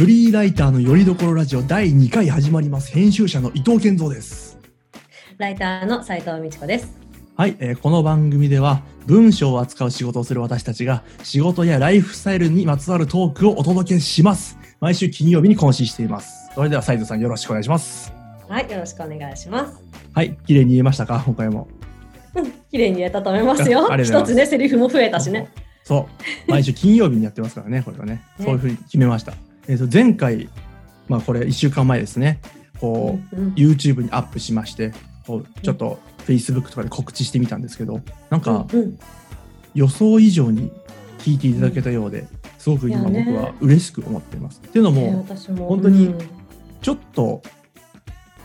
フリーライターのよりどころラジオ第2回始まります。編集者の伊藤健三です。ライターの斉藤美智子です。はい、えーこの番組では文章を扱う仕事をする私たちが仕事やライフスタイルにまつわるトークをお届けします。毎週金曜日に更新しています。それでは斉藤さんよろしくお願いします。はい、よろしくお願いします。はい、綺麗に言えましたか？今回も。うん綺麗に言えたと思いますよ一つね、セリフも増えたしね。そう。毎週金曜日にやってますからね、これはね。ねそういうふうに決めました。えっ、と、前回、まあこれ1週間前ですね。こう、うん YouTube にアップしまして、こうちょっと Facebook とかで告知してみたんですけど、なんかうん予想以上に聞いていただけたようで、すごく今僕は嬉しく思っています。っていうのねも、私も。本当にうん。ちょっと、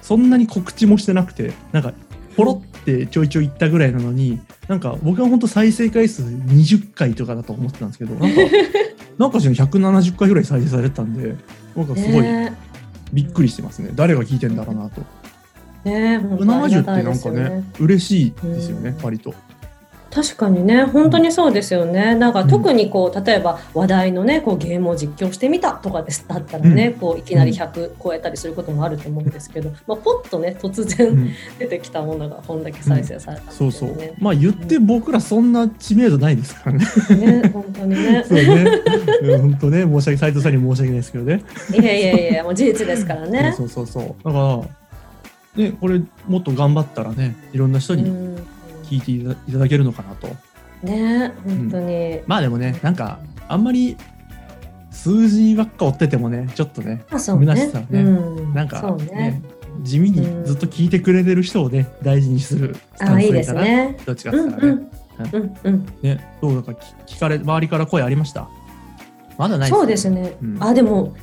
そんなに告知もしてなくて、なんか、ポロってちょいちょい言ったぐらいなのに、なんか僕は本当再生回数20回とかだと思ってたんですけど、なんか、なんかしら170回ぐらい再生されてたんで、なんかすごいねびっくりしてますね。誰が聞いてんだろうなと。ね本当あり70ってなんかねね、嬉しいですよね、うん割と。確かにね、本当にそうですよね。なんか特にこう、例えば話題のね、こうゲームを実況してみたとかですだったらね、うこういきなり100超えたりすることもあると思うんですけど、まあポッとね突う然ん 出てきたものがこんだけ再生されたんですそようね。そう。まあ言って僕らそんな知名度ないですからね。ね、本当にね。そうね。うん本当ね、申し訳、斉藤さんに申し訳ないですけどね。いやいやいや、もう事実ですからね。そうそうそう。だから、ね、これもっと頑張ったらね、いろんな人にうん聞いていただけるのかなと。ね、本当に。まあでもね、なんか、あんまり数字ばっか追っててもね、ちょっとね、あ、そう虚ねしさを。ねうんなんかねね。地味にずっと聞いてくれてる人をね、大事にするスタンスがいいかな。すね。どっちかうんって言うったらね。ん。うんうん。ね、どうなんか聞聞かれ、周りから声ありました？まだないそうですね。うん。あ、でも、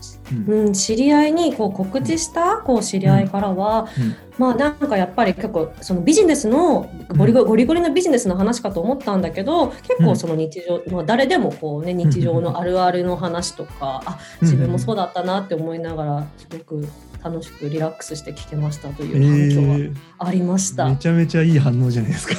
うん。うん、知り合いにこう告知した？こう知り合いからは、うん。まあなんかやっぱり結構そのビジネスのゴリゴリゴリゴリのビジネスの話かと思ったんだけど結構その日常、まあ、誰でもこうね日常のあるあるの話とかあ自分もそうだったなって思いながらすごく楽しくリラックスして聞けましたとえいう反響ー。がありました。めちゃめちゃいい反応じゃないですか。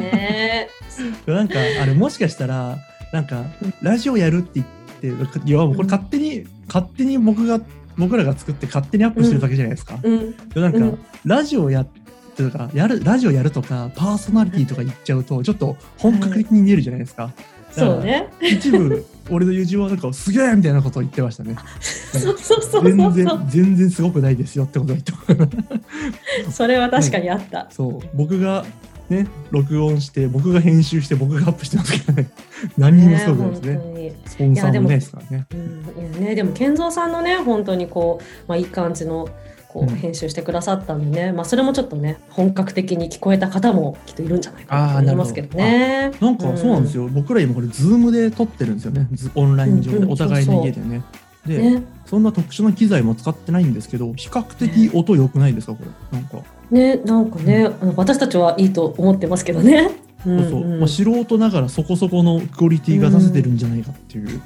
ね なんかあれもしかしたらなんかラジオやるって言っていやもうこれ勝手に、勝手に僕が僕らが作って勝手にアップしてるだけじゃないですか。うんでなんか、うんラジオやってとかやるラジオやるとかパーソナリティとか言っちゃうとちょっと本格的に見えるじゃないですか。そうね。一部俺の友人はなんかすげえみたいなことを言ってましたね。そうそうそう全然。全然すごくないですよってことを言って。それは確かにあった。そう僕がね録音して僕が編集して僕がアップしてますけどね 何にもすごくないですね。ねスポンサーもないですからね。うん、いやねでも健三さんのね本当にこう、まあ、いい感じのこうん。う編集してくださったんでね、まあ、それもちょっとね本格的に聞こえた方もきっといるんじゃないかなと思いますけどね。なんかそうなんですよ。よ、僕ら今これ Zoom で録ってるんですよね。ズオンライン上で、うんうんお互いの家でね。で、ね。そんな特殊な機材も使ってないんですけど比較的音良くないですかこれ。なんか、ねなんかね、あの私たちはいいと思ってますけどね。うんそうそう、うんまあ、素人ながらそこそこのクオリティが出せてるんじゃないかっていう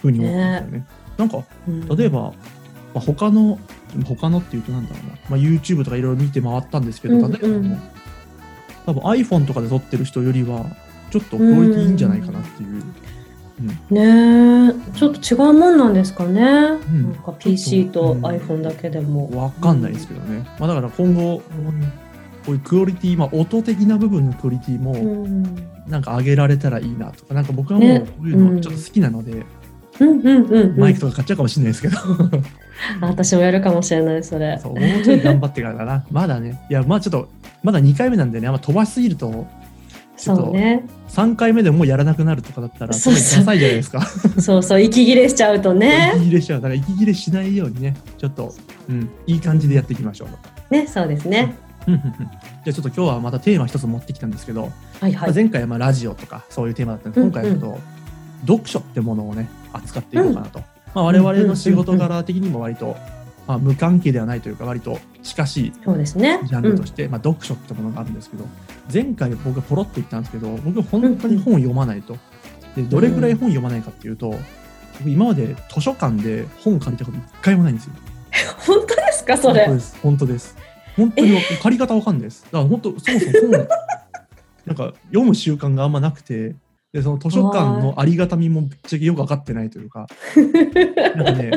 ふうに思ってますよね。なんかうん。例えば、まあ、他の他のっていうとなんだろうな、まあ、YouTube とかいろいろ見て回ったんですけど、うん例えば、うん多分 iPhone とかで撮ってる人よりはちょっとクオリティいいんじゃないかなっていう、ねちょっと違うもんなんですかね。ん。なんか PC とうん。iPhone だけでも。わかんないですけどね、まあ、だから今後こういうクオリティ、まあ、音的な部分のクオリティもうん。なんか上げられたらいいなとかなんか僕はもうね。こういうのちょっと好きなので、うんうんうんうん。マイクとか買っちゃうかもしれないですけど。あ 私もやるかもしれないそれ。そうもうちょい頑張ってからだな。まだね。いやまあちょっとまだ2回目なんでねあんま飛ばしすぎるとちょっとそうね。3回目でもうやらなくなるとかだったらそうそう。ダサいじゃないですか。そうそう息切れしちゃうとね。息切れしちゃう。だから息切れしないようにねちょっと、うん、いい感じでやっていきましょうねそうですね。じゃあちょっと今日はまたテーマ一つ持ってきたんですけど、はいはい。まあ前回はまあラジオとかそういうテーマだったんで、うん今回はちょっと読書ってものをね扱っていこうかなと、まあ、我々の仕事柄的にも割と、まあ、無関係ではないというか割と近しいそうですね。ジャンルとして、まあ、読書ってものがあるんですけど前回僕がポロッと言ったんですけど僕本当に本読まないと。でどれぐらい本読まないかっていうと僕今まで図書館で本借りたこと一回もないんですよ。本当ですかそれ？本当。です。本当です。本当に借り方わかんないです。だから本当そもそも本 なんか読む習慣があんまなくてでその図書館のありがたみもぶっちゃけよく分かってないというか。なんかね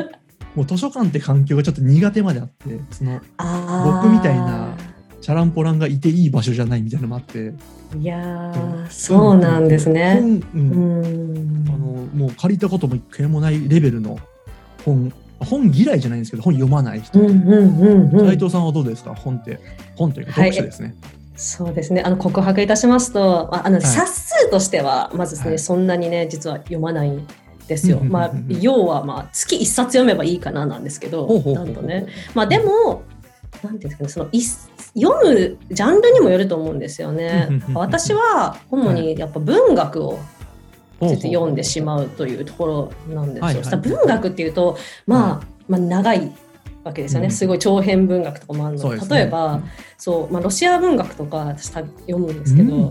もう図書館って環境がちょっと苦手まであってその僕みたいなチャランポランがいていい場所じゃないみたいなのもあって。いやーそうなんですね。あのもう借りたことも一回もないレベルの本。本嫌いじゃないんですけど本読まない人。うんうんうんうん。斉藤さんはどうですか？本って。本というかはい読書ですね、そうですね。あの告白いたしますと、ああの、い。冊数としてはまずですね、はい。そんなにね実は読まないんですよ。まあ要はまあ月一冊読めばいいかななんですけど、なんとね。まあでも。なんていうんですかね、その一読むジャンルにもよると思うんですよね。私は主にやっぱ文学を読んでしまうというところなんですよ。はいはい。文学っていうと、まあ、まあ長いわけですよね。うん。すごい長編文学とかもあるので、ね。例えば、そう、まあ、ロシア文学とか私読むんですけど、うん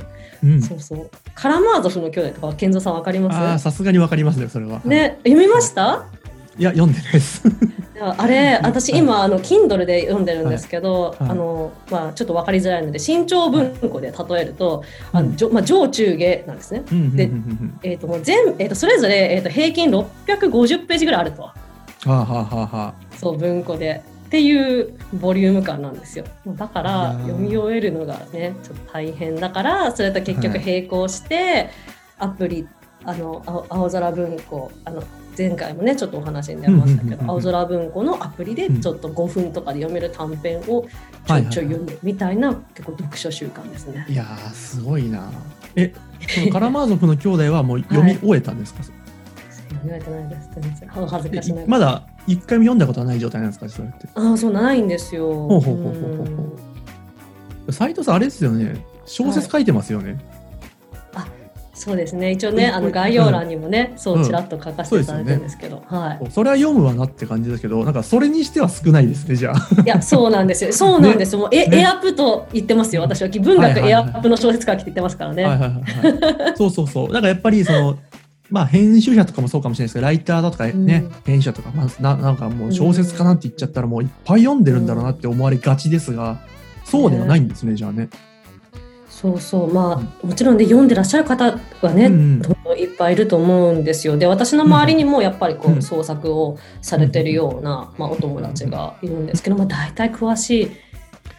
そうそう。カラマーゾフの兄弟とか、健三さんわかりああますさすがにわかりますねそれは、ね、読みました？いや読んでないです。あれ、私今、あの、Kindle で読んでるんですけど、はい。はい。あの、まあ、ちょっとわかりづらいので、新潮文庫で例えると、あうん。のじょまあ、上中下なんですね。うんうんうんうん。でうんえっ、と、もう全、えっ、と、それぞれ、えっ、と、平均650ページぐらいあると。はあはあはあはあ。そう文庫でっていうボリューム感なんですよ。だからー。読み終えるのがねちょっと大変だからそれと結局はい並行して、アプリあの青青空文庫あの前回もねちょっとお話に出ましたけど青空文庫のアプリでうん。ちょっと5分とかで読める短編をちょいちょい読むみたいな結構読書習慣ですね。いやーすごいな。え？そのカラマーゾフの兄弟はもう読み終えたんですか、読めてないです。全然。お恥ずかしながら。まだ一回も読んだことはない状態なんですかそれって？ああそうないんですよ。ほうほうほうほうほうう。ん。斉藤さんあれですよね。小説書いてますよね、そうですね。一応ねうんあの概要欄にもね、そううん。ちらっと書かせていただいてるんですけど、はい。それは読むわなって感じですけどなんかそれにしては少ないですねじゃあ。いやそうなんですよ。そうなんですよ、もうえね。エアップと言ってますよ。私は文学はいはいはい。エアップの小説書きって言ってますからね、はいはいはいはい。そうそうそう。なんかやっぱりそのまあ編集者とかもそうかもしれないですけどライターだとかね、うん。編集者とか、まあ、ななんかもう小説家なんて言っちゃったらもういっぱい読んでるんだろうなって思われがちですがそうではないんですねじゃあね。そうそう。まあもちろんで読んでらっしゃる方はね、うん。どんいっぱいいると思うんですよ。で私の周りにもやっぱりこうん。う創作をされてるような、まあ、お友達がいるんですけど、まあ、大体詳し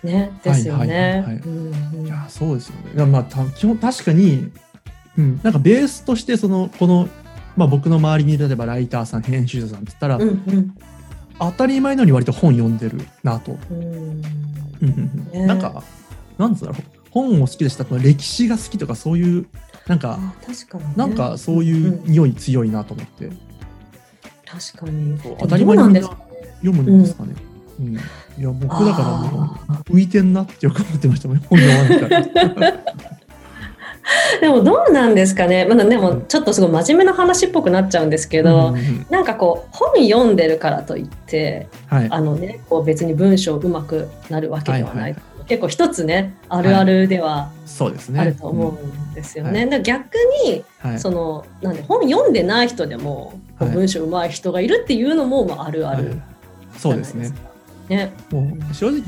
いねですよ。ね。うんうん。いやそうですよね。まあた基本確かに、うん、なんかベースとしてそのこの、まあ、僕の周りに例えばライターさん編集者さんって言ったら、うんうん。当たり前のように割と本読んでるなと。うん。うんなんかなんつうんだろう。本を好きでした歴史が好きとかそういうなんかあ確かに、ね、なんかそういう匂い強いなと思って、確かに。当たり前に読むんですかね。うんいや僕だからもあう浮いてんなってよく思ってましたもん本読まないから。ー でもどうなんですかね。まだでもちょっとすごい真面目な話っぽくなっちゃうんですけど、うんうんうん。なんかこう本読んでるからといってはい。あのねこう別に文章うまくなるわけではない、はいはい結構一つねあるあるではそうですね。あると思うんですよね。うん。だから逆にうんはい。そのなんで本読んでない人でもこうはい。文章うまい人がいるっていうのもまああるあはい。るそうですね。ね。もう正直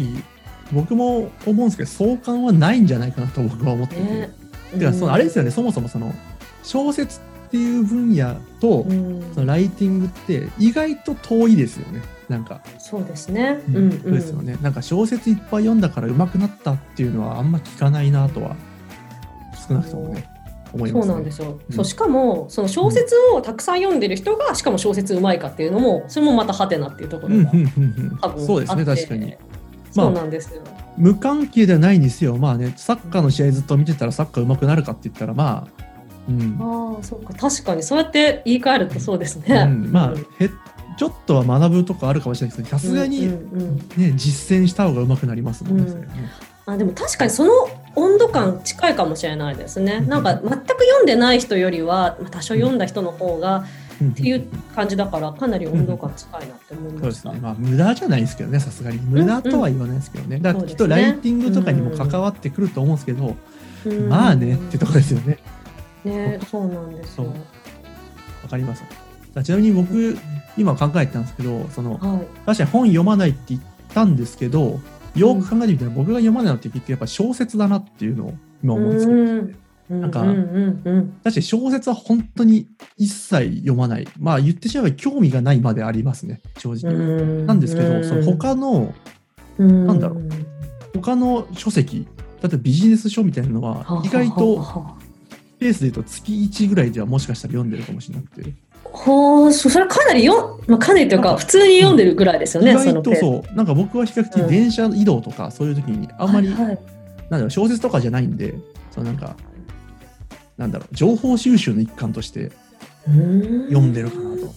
僕も思うんですけど相関はないんじゃないかなと僕は思ってて、ねてかそのあれですよね、うんそもそもその小説っていう分野と、うん。そのライティングって意外と遠いですよね。なんか、そうですね。うん。うんうん。そうですよね。なんか小説いっぱい読んだから上手くなったっていうのはあんま聞かないなとは少なくともねね、そうなんですよ。うん。そうしかもその小説をたくさん読んでる人がしかも小説うまいかっていうのもそれもまたハテナっていうところがうんうんうん多分うんそうですねあって確かに。そうなんですよ。無関係ではないんですよ。まあねサッカーの試合ずっと見てたらサッカー上手くなるかって言ったらまあうん。ああそうか。確かに。そうやって言い換えるとそうですね。うん、まあ、うん。へちょっとは学ぶとこあるかもしれないですけどさすがに、うんうん実践した方が上手くなりますもんね。うん。あでも確かにその温度感近いかもしれないですね。うん。なんか全く読んでない人よりはまあ多少読んだ人の方がうんっていう感じだからかなり温度感近いなって思いました。そうですね。まあ、無駄じゃないですけどね、さすがに。無駄とは言わないですけどね。だからきっとライティングとかにも関わってくると思うんですけど、うんまあねってとこですよね。ねそうなんですよ。わかります。ちなみに僕、今考えてたんですけど、その、はい。確かに本読まないって言ったんですけど、よく考えてみたら僕が読まないのって結局やっぱ小説だなっていうのを今思うんですよ。うんなんかうんうんうん。確かに小説は本当に一切読まない。まあ言ってしまえば興味がないまでありますね、正直。うん。なんですけど、その他の、うん。なんだろう。他の書籍、例えばビジネス書みたいなのは、意外とペースで言うと月1ぐらいではもしかしたら読んでるかもしれなくて、ほうそそれはかなりよ、まあ、かなりというか普通に読んでるぐらいですよね、意外とそう、なんか僕は比較的うん。電車移動とかそういう時にあんまり、なんだろう、小説とかじゃないんで、そのなんか、なんだろう、情報収集の一環としてうん。読んでるかなと。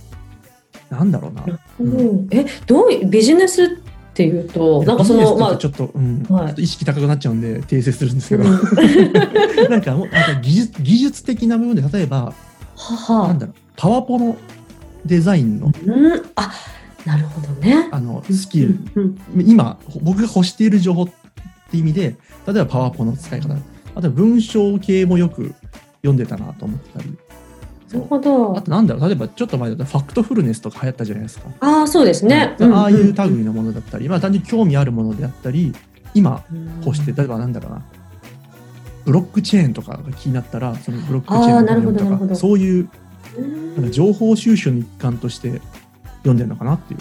なんだろうな。うん。えどういうビジネスっていうとなんかそのまあちょっと、うん。意識高くなっちゃうんで訂正するんですけど、うん。なんかもうなんか技術技術的な部分で例えばははなんだろうパワポのデザインのうん。あなるほどね。あのスキル、うん。今僕が欲している情報って意味で例えばパワポの使い方。あとは文章系もよく読んでたなと思ってたり。なるほど。あとなんだろう例えばちょっと前だとファクトフルネスとか流行ったじゃないですか、ああそうですね、ああいう類んのものだったり、まあ単純に興味あるものであったり今うん欲して例えばなんだろうな。ブロックチェーンとかが気になったらそのブロックチェーンのあーなるほど本となるほど。かそういううん。なんか情報収集の一環として読んでるのかなっていう。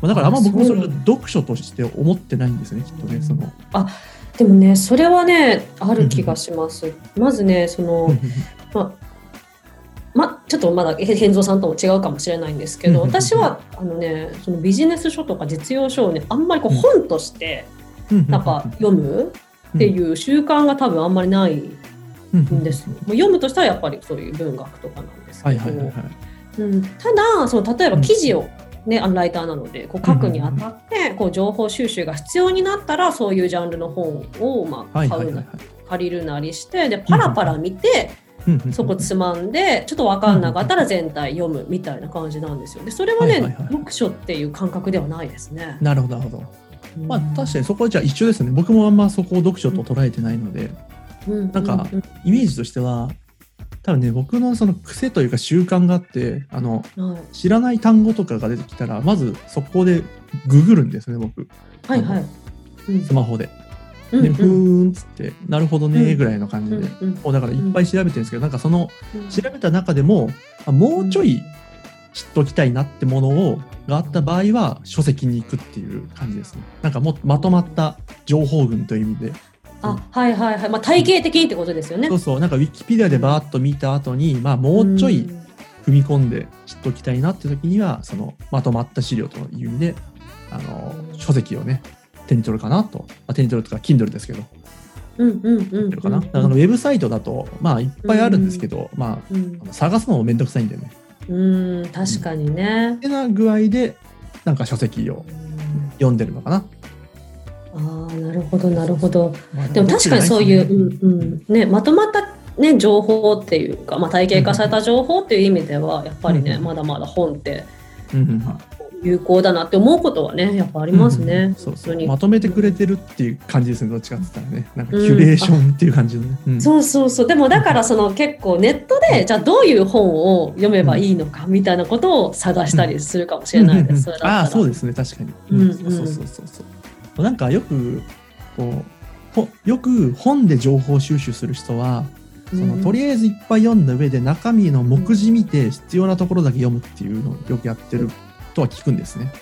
まあだからあんま僕もそれを読書として思ってないんですね、きっとね。そのでもねそれはねある気がします、まずねその、ままちょっとまだへ変造さんとも違うかもしれないんですけどうん。私はあのねそのビジネス書とか実用書をねあんまりこう本としてなんか読むっていう習慣が多分あんまりないんです。う読むとしたらやっぱりそういう文学とかなん。ですけど、ただその例えば記事を、ね、あのライターなのでこう書くにあたってこう情報収集が必要になったらそういうジャンルの本をまあ買うなはいはいはい借りるなりしてでパラパラ見てはい。そこつまんでちょっと分かんなかったら全体読むみたいな感じなんですよ。でそれはね、はいはいはい読書っていう感覚ではないですね。なるほど、なるほど。まあうん確かにそこはじゃあ一緒ですね。僕もあんまそこを読書と捉えてないので、うんなんかうんイメージとしては、多分ね、僕のその癖というか習慣があって、あの、知らない単語とかが出てきたら、まずそこでググるんですね、僕。はいはい。うんスマホで。うんで、ふーんっつって、なるほどねぐらいの感じで。うんうんだからいっぱい調べてるんですけど、なんかそのうん調べた中でも、あもうちょい知っておきたいなってものをがあった場合は書籍に行くっていう感じですね。なんかもっとまとまった情報群という意味で。あはいはいはい。まあ体系的にってことですよね。そうそう、なんかウィキペディアでバーッと見た後に、まあもうちょいん踏み込んで知っておきたいなって時には、そのまとまった資料という意味で、あの、書籍をね、手に取るかなと。まあ、手に取るとか、Kindle ですけど、うんうんうんうん。るかな。だかウェブサイトだと、まあいっぱいあるんですけど、まあうんあの探すのもめんどくさいんでね。うん確かにね。ってな具合で、なんか書籍を読んでるのかな。ああなるほどなるほど。まあでも確かにそういう、うんうん。ね、まとまった、ね、情報っていうか、まあ、体系化された情報っていう意味ではやっぱりね、うんまだまだ本って有効だなって思うことはねやっぱありますね。うんうんそうそう。まとめてくれてるっていう感じですね、どっちかって言ったらね。なんかキュレーションっていう感じのね。うん。そうそうそう。でもだからその結構ネットでじゃあどういう本を読めばいいのかみたいなことを探したりするかもしれないです。ああ、そうですね、確かに。うん。そうそうそうそう。なんかよく、こう、ほよく本で情報収集する人は、そのとりあえずいっぱい読んだ上で中身の目次見て必要なところだけ読むっていうのをよくやってるとは聞くんですね。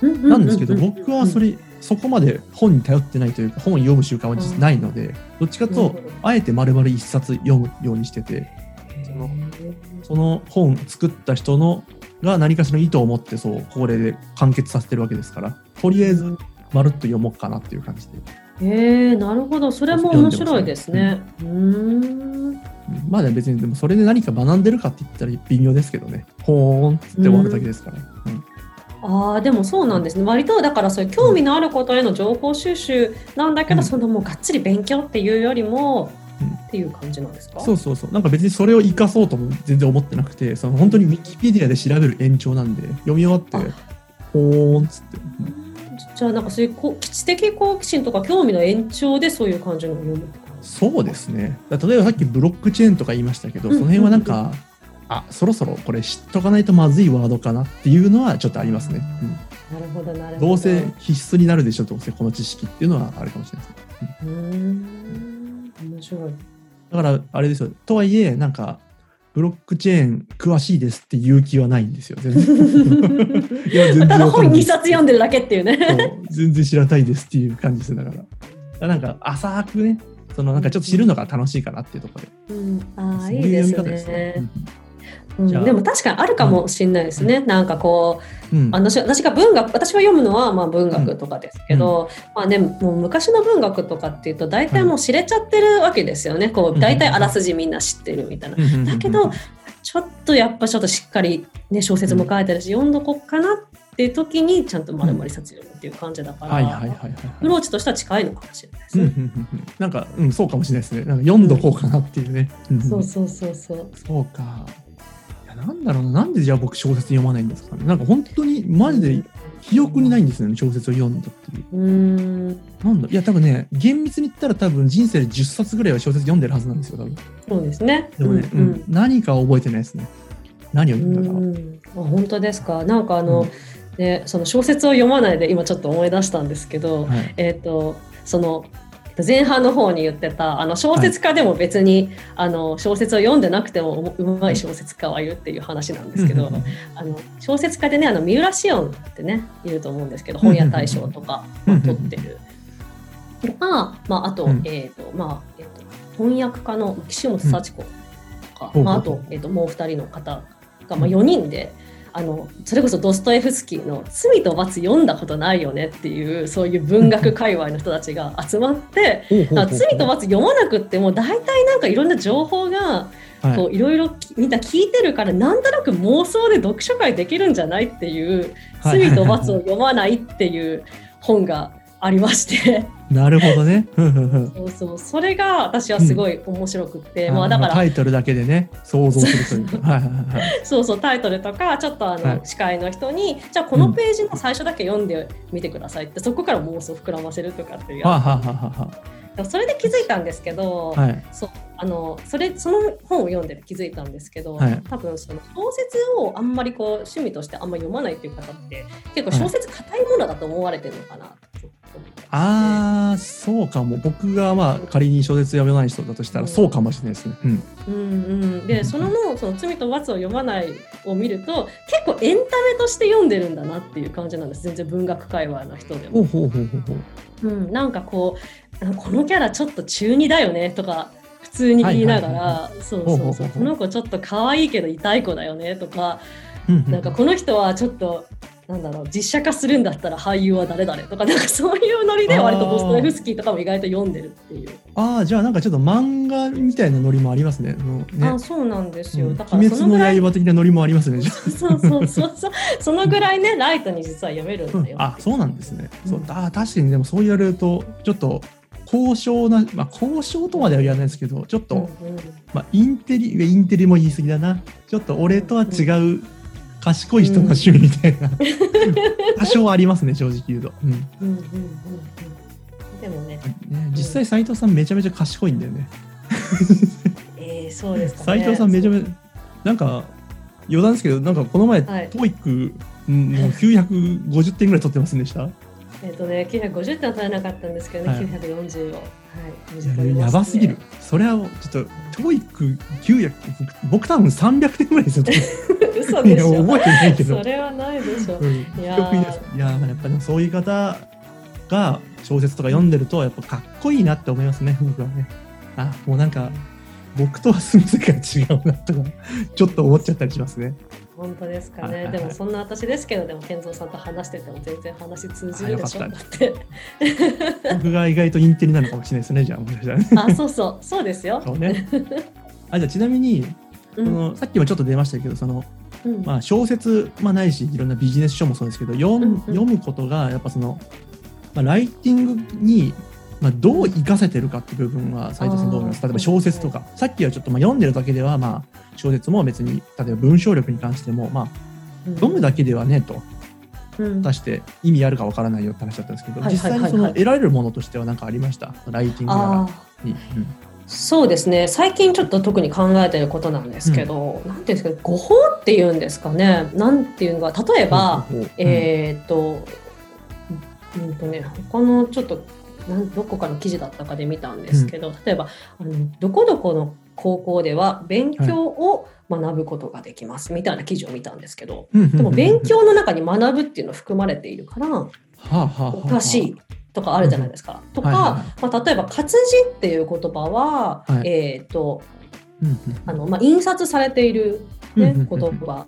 ななんですけど僕はそれそこまで本に頼ってないというか本を読む習慣は実はないのでどっちかとあえて丸々一冊読むようにしててそのその本作った人のが何かしらの意図を持ってそうこれで完結させてるわけですからとりあえずまるっと読もうかなっていう感じで、へえなるほど。それも面白いですね。うーんうん。まあ別にでもそれで何か学んでるかって言ったら微妙ですけどね。ほーんって終わるだけですから、うん。ああでもそうなんですね。割とだからそういう興味のあることへの情報収集なんだけど、うん。そのもうがっつり勉強っていうよりも、うん。っていう感じなんですか？そうそうそう。なんか別にそれを生かそうとも全然思ってなくてその本当にウィキペディアで調べる延長なんで読み終わってほーんっつって、うんじゃあなんかそういうこ地的好奇心とか興味の延長でそういう感じのを読むそうですね。だ例えばさっきブロックチェーンとか言いましたけど、うんその辺はなんか、あそろそろこれ知っとかないとまずいワードかなっていうのはちょっとありますね。なるほどなるほうん、どどうせ必須になるでしょ、どうせこの知識っていうのはあるかもしれないです。うーん面白いだから、あれですよ。とはいえ、なんか、ブロックチェーン詳しいですっていう気はないんですよ。全然。いや、全然ただ本2わかんないです冊読んでるだけっていうね。全然知らないですっていう感じですだから。だからなんか、浅くね、そのなんかちょっと知るのが楽しいかなっていうところで。うん、ああいいですいう読み方ですねね。。うんでも確かにあるかもしれないですね。なんかこううん。うん私私が文学私が読むのはまあ文学とかですけど、まあねもう昔の文学とかっていうと大体もう知れちゃってるわけですよね。こう大体あらすじみんな知ってるみたいな。うんうんうんうんだけどちょっとやっぱちょっとしっかりね小説も書いてるし、読んどこっかなっていう時にちゃんと丸々冊読むっていう感じだから、アはい。プローチとしては近いのかもしれないですうんうね。んうんうんなんか、うん、そうかもしれないですね。なんか読んどこうかなっていうね。うんうんそうそうそうそう。そうか。なんだろうな。なんでじゃあ僕小説読まないんですかね。なんか本当にマジで記憶にないんですよね、小説を読んだっていう。うーんなんだいや、多分ね、厳密に言ったら多分人生で10冊ぐらいは小説読んでるはずなんですよ、多分。そうですね。でもね、ううんん何かは覚えてないですね。何を読んだかは。うんあ本当ですか。なんかあの、うんね、その小説を読まないで今ちょっと思い出したんですけど、はい。えっ、とその前半の方に言ってたあの小説家でも別に、あの小説を読んでなくてもうまい小説家はいるっていう話なんですけど、うんうんうん。あの小説家でねあの三浦紫音ってねいると思うんですけど本屋大賞とか、取ってる。とか、まあ、あと,、うん。えーとまあえー、と翻訳家の岸本幸子とか、うん。まあ、あとえー、ともう2人の方が、まあ、4人で。あのそれこそドストエフスキーの「罪と罰読んだことないよね」っていうそういう文学界隈の人たちが集まって罪と罰読まなくっても大体なんかいろんな情報がはいこうい。ろいろきみんな聞いてるからなんとなく妄想で読書会できるんじゃないっていう「はい。罪と罰を読まない」っていう本がありましてなるほどね。そうそう。それが私はすごい面白くって、まあだからタイトルだけでね、想像するというか。はいはい。そうそうタイトルとかちょっとあの、はい。司会の人にじゃあこのページの最初だけ読んでみてくださいって、そこから妄想膨らませるとかっていう。ははあはあは。つそれで気づいたんですけど、あ、はい。そうあのそれその本を読んで気づいたんですけど、はい。多分その小説をあんまりこう趣味としてあんまり読まないっていう方って結構小説硬いものだと思われてるのかな。とああ、そうかも。僕がまあ仮に小説読めない人だとしたらそうかもしれないですね。うん。うんうん、でそののその罪と罰を読まないを見ると結構エンタメとして読んでるんだなっていう感じなんです全然文学界隈の人でも。ほうほうほうほうほう。うん、なんかこうあこのキャラちょっと中二だよねとか普通に言いながらそうそううそうこの子ちょっと可愛いけど痛い子だよねとかうんなんかこの人はちょっとなんだろう実写化するんだったら俳優は誰々とかなんかそういうノリで割とドストエフスキーとかも意外と読んでるっていう。ああ、じゃあなんかちょっと漫画みたいなノリもありますね。ねあそうなんですよ、うんだからその刃的なノリもありますね。そうそうそうそうそのぐらいねライトに実は読めるんだよ。あ、そうなんですね。そううんあー確かにでもそう言われると、ちょっと高尚な、まあ高尚とまでは言わないですけど、ちょっと、うんうんまあインテリ、インテリも言い過ぎだな。ちょっと俺とは違う賢い人の趣味みたいな、多少ありますね、正直言うと。うん。うんうんうんうん。でもね、ね、実際斉藤さんめちゃめちゃ賢いんだよね。えー、そうですかね。斉藤さんめちゃめちゃなんか余談ですけどなんかこの前、はい TOEIC うんもう950点ぐらい取ってませんでしたえっ、とね、950点は取れなかったんですけどね、はい。940を。はい、ややばすぎる。それはちょっと TOEIC 900僕僕多分300点ぐらいですよ。嘘でしょ。覚えてないけど。それはないでしょ。うん。いやいやーやっぱりそういう方が小説とか読んでるとやっぱかっこいいなって思いますね僕はね。あもうなんか僕とは住む世界違うなとかちょっと思っちゃったりしますね本当ですかね。はいはいはいでもそんな私ですけど、でも健三さんと話してても全然話通じるでしょ。って。僕が意外とインテリなのかもしれないですねじゃあもしかしたらねあ、そうそう、そうですよ。そうねあじゃあちなみにうんそのさっきもちょっと出ましたけどその、うんまあ、小説、まあ、ないしいろんなビジネス書もそうですけど読んうんうん読むことがやっぱその、まあ、ライティングに、まあ、どう活かせてるかっていう部分は斉藤さんどう思います？例えば小説とか。さっきはちょっとまあ読んでるだけでは、まあ、小説も別に例えば文章力に関しても、まあ、読むだけではねとうん。出して意味あるかわからないよって話だったんですけど、実際にその得られるものとしては何かありました？ライティングなら。あー。に。うん。そうですね。最近ちょっと特に考えてることなんですけど、なん。ていうんですか誤報っていうんですかね。なんていうのが例えば、ほうほうほう。えーっとうんとね他のちょっとどこかの記事だったかで見たんですけど、例えばあのどこどこの高校では勉強を学ぶことができますみたいな記事を見たんですけど、ででも勉強の中に学ぶっていうの含まれているからおかしいとかあるじゃないですか。とか、はいはいまあ、例えば活字っていう言葉は、はい。えっ、とうんうんあの、まあ、印刷されている、ねうんうんうん。言葉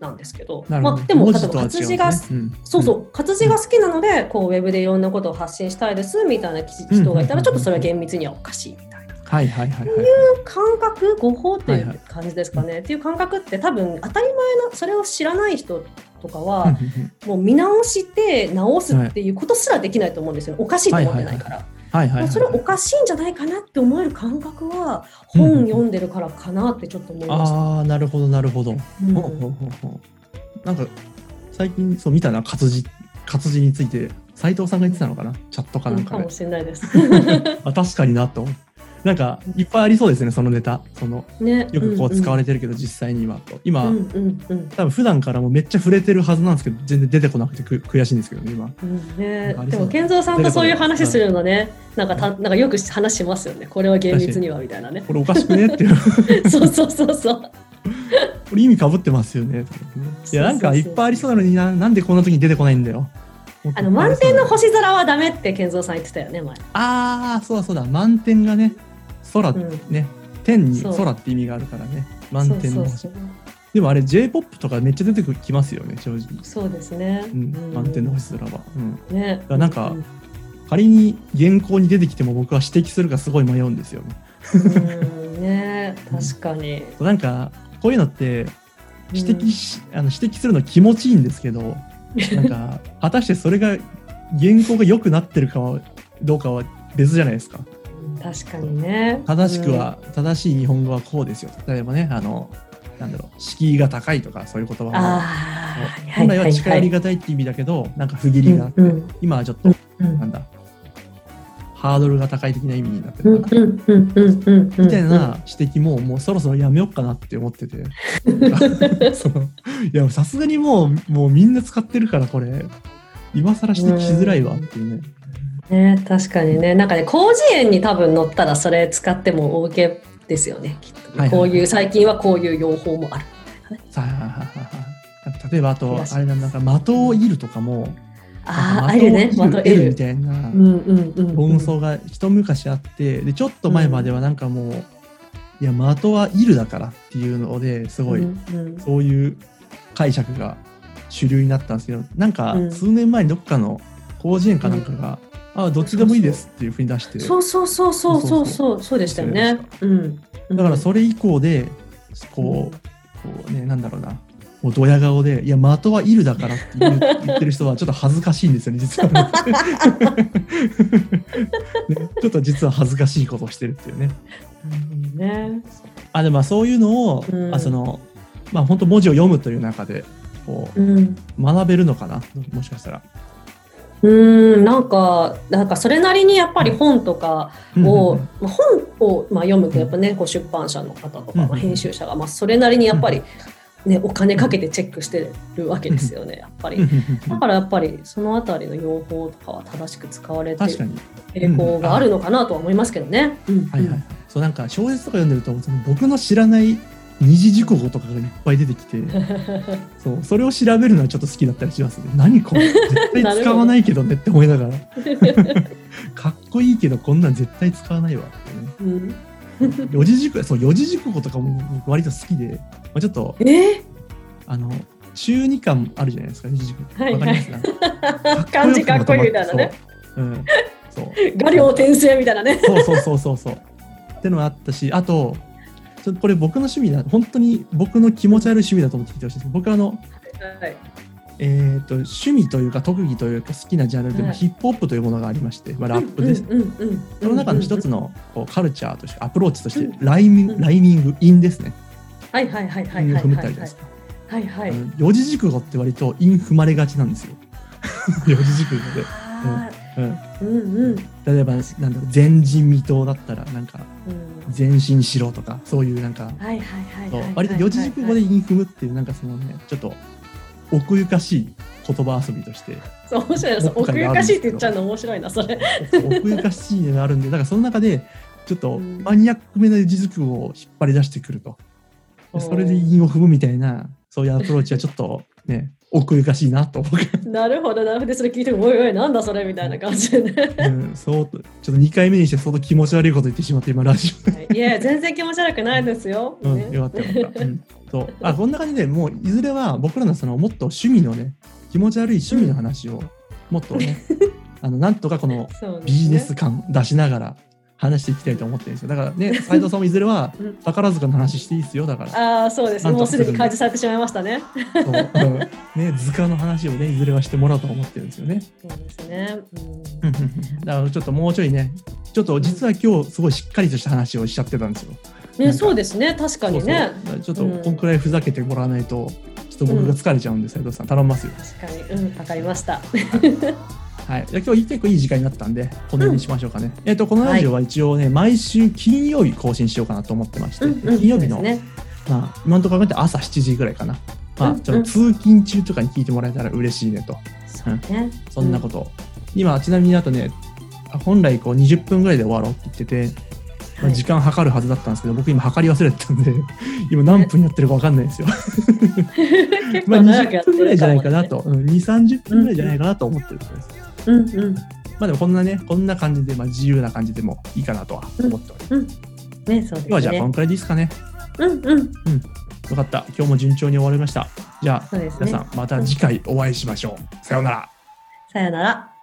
なんですけど、どまあ、でも例えば活字がうんそうそう活字が好きなのでこうウェブでいろんなことを発信したいですみたいな人がいたらちょっとそれは厳密にはおかしいみたいな。はいはいはいはい。感覚誤報といはいはいう感じですかね、っていう感覚って多分当たり前のそれを知らない人とかはもう見直して直すっていうことすらできないと思うんですよ、おかしいと思ってないから。はいはいはい。もうそれおかしいんじゃないかなって思える感覚は本読んでるからかなってちょっと思いました。ああ、なるほどなるほど。うんほうほうほうほうなんか最近そう見たな活字活字について斉藤さんが言ってたのかな？チャットかなんかでかも。しれないです。あ確かになと思って。なんかいっぱいありそうですねそのネタ。そのね、よくこう使われれてるけど、実際に今と。今、うんうんうん。多分普段からもめっちゃ触れてるはずなんですけど全然出てこなくてく悔しいんですけどね今。うんね。でも健三さんとそういう話するのね、なんかたなんかよく話しますよね。これは厳密にはみたいなね。これおかしくねっていう。そうそうそうそう。これ意味かぶってますよね。いやなんかいっぱいありそうなのにななんでこんな時に出てこないんだよ。あの満天の星空はダメって健三さん言ってたよね前。ああそうだそうだ。満天がね空、うん。ね天に空って意味があるからね。満天の星。でもあれ J-POP とかめっちゃ出てきますよね正直、そうですね。うん。満天の星空は、うん、ね。らなんかうん。仮に原稿に出てきても僕は指摘するかすごい迷うんですよね。うん。ね。確かに。なんかこういうのって指摘し、あの指摘するの気持ちいいんですけど なんか果たしてそれが原稿が良くなってるかはどうかは別じゃないですか。うん確かにね。正しくは、正しい日本語はこうですよ。例えばねあのなんだろう敷居が高いとかそういう言葉う。ん。も。本来は近寄りががたいって意味だけど、なんか不義理があって、うんうん今はちょっと、うんなんだハードルが高い的な意味になってうんるか。みたいな指摘ももうそろそろやめようかなって思ってて。いやさすがにもうもうみんな使ってるからこれ今更指摘しづらいわっていうね、ね確かにね。なんかね広辞苑に多分載ったらそれ使っても OK ですよね。きっとね、はいはいこういう最近はこういう用法もある。さあなんか例えばあと気がします。あれなんだなんか的をいるとかもああ、あるね、的をまた得るみ。たいなうんうんうんうん。論争が一昔あってでちょっと前まではなんかもう、いや的はいるだからっていうのですごい、うんうん。そういう解釈が主流になったんですけどなんかうん。数年前にどっかの広辞苑かなんかが、あどっちでもいいですっていうふうに出して。そうそうそうそうそうそう。そうでしたよね。うん。だからそれ以降でこうこうねなんだろうな。もうドヤ顔で「いや的はいるだから」って言ってる人はちょっと恥ずかしいんですよね実は。ねちょっと実は恥ずかしいことをしてるっていうね。うんね。あでもまあそういうのを、うん。あそのまあ本当文字を読むという中でこうん。う学べるのかな？もしかしたら。うんなんかなんかそれなりにやっぱり本とかを、まあ本をまあ読むとやっぱねこう出版社の方とか、うんまあ編集者がまあそれなりにやっぱり、ね、お金かけてチェックしてるわけですよねやっぱり。だからやっぱりそのあたりの用法とかは正しく使われてる傾向があるのかなとは思いますけどね。うんはいはい、そうなんか小説とか読んでると僕の知らない二次熟語とかがいっぱい出てきて そうそれを調べるのはちょっと好きだったりしますね。何これ？絶対使わないけどねって思いながら。かっこいいけどこんなん絶対使わないわってね。うん。四字熟そう四字熟語とかも僕割と好きで、まあ、ちょっとえ？ーあの中二感あるじゃないですか四字熟語。はかります？か漢字かっこいいみたいなね。う。ん、そう。画量転生みたいなね。そうそうそうそうそう。ってのがあったし、あと、ちょこれ僕の趣味だ、本当に僕の気持ち悪い趣味だと思って聞いてほしいです。僕はあの、はいえー、と趣味というか特技というか好きなジャンルでもはいヒップホップというものがありまして、まあ、ラップです。うんうんうんうんその中の一つのこうカルチャーとしてアプローチとしてうんライミング、うんライミング、韻ですね。はいはいはいはいはいはい踏むってあるじゃない。はいはい四字熟語って割と韻踏まれがちなんですよ。四字熟語で。あうん、ーうんうん。例えばなんだろう前人未到だったらなんかうん。前進しろとかそういうなんか割と四字熟語で韻踏むっていうなんかそのねちょっと奥ゆかしい言葉遊びとしてそう面白いな奥ゆかしいって言っちゃうの面白いなそれ。奥ゆかしいのがあるんでだからその中でちょっとうん。マニアックめな字作を引っ張り出してくると、でそれで韻を踏むみたいなそういうアプローチはちょっとね奥ゆかしいなと僕なるほどなるほど。でそれ聞いてもおいおいなんだそれみたいな感じでね。うん、そうちょっと2回目にして相当気持ち悪いこと言ってしまって今ラジ いや全然気持ち悪くないですよ、オ、うんね。よかったよかった、うん、そう。あこんな感じでもういずれは僕らのそのもっと趣味のね気持ち悪い趣味の話をもっとね、あのなんとかこの ビジネス感出しながら話していきたいと思ってるんですよ。だからね 斉藤さんもいずれはうん。宝塚の話していいですよ。だからああそうです。もうすでに開示されてしまいましたね。そう、うんね、図鑑の話をねいずれはしてもらおうと思ってるんですよね。そうですね、うん。だからちょっともうちょいねちょっと実は今日すごいしっかりとした話をしちゃってたんですよ。ね、そうですね、確かにね。ちょっとこんくらいふざけてもらわないと、ちょっと僕が疲れちゃうんで、斉藤さん。頼みますよ。確かに、うん、わかりました。はい、じゃあ今日結構いい時間になったんで、この辺にしましょうかね。えっ、と、このラジオは一応ね、毎週金曜日更新しようかなと思ってまして、うんうん金曜日の、ね。まあ、今のところ考えて朝7時ぐらいかな。まあ、うんちょっと通勤中とかに聞いてもらえたら嬉しいねと。そうね。そんなことを。今、ちなみにあとね、本来こう20分ぐらいで終わろうって言ってて、時間計るはずだったんですけど、僕今計り忘れてたんで、今何分やってるか分かんないですよ。結まあ構長くやって20分ぐらいじゃないかなると、うん、2、30分ぐらいじゃないかなと思ってるんです。かもね。うんうん。まあでもこんなね、こんな感じで、まあ自由な感じでもいいかなとは思っております。ね、そうですね。今日はじゃあこんくらいでいいですかね？うんうん。よかった。今日も順調に終わりました。じゃあ、ね皆さんまた次回お会いしましょう。さようなら。さよなら。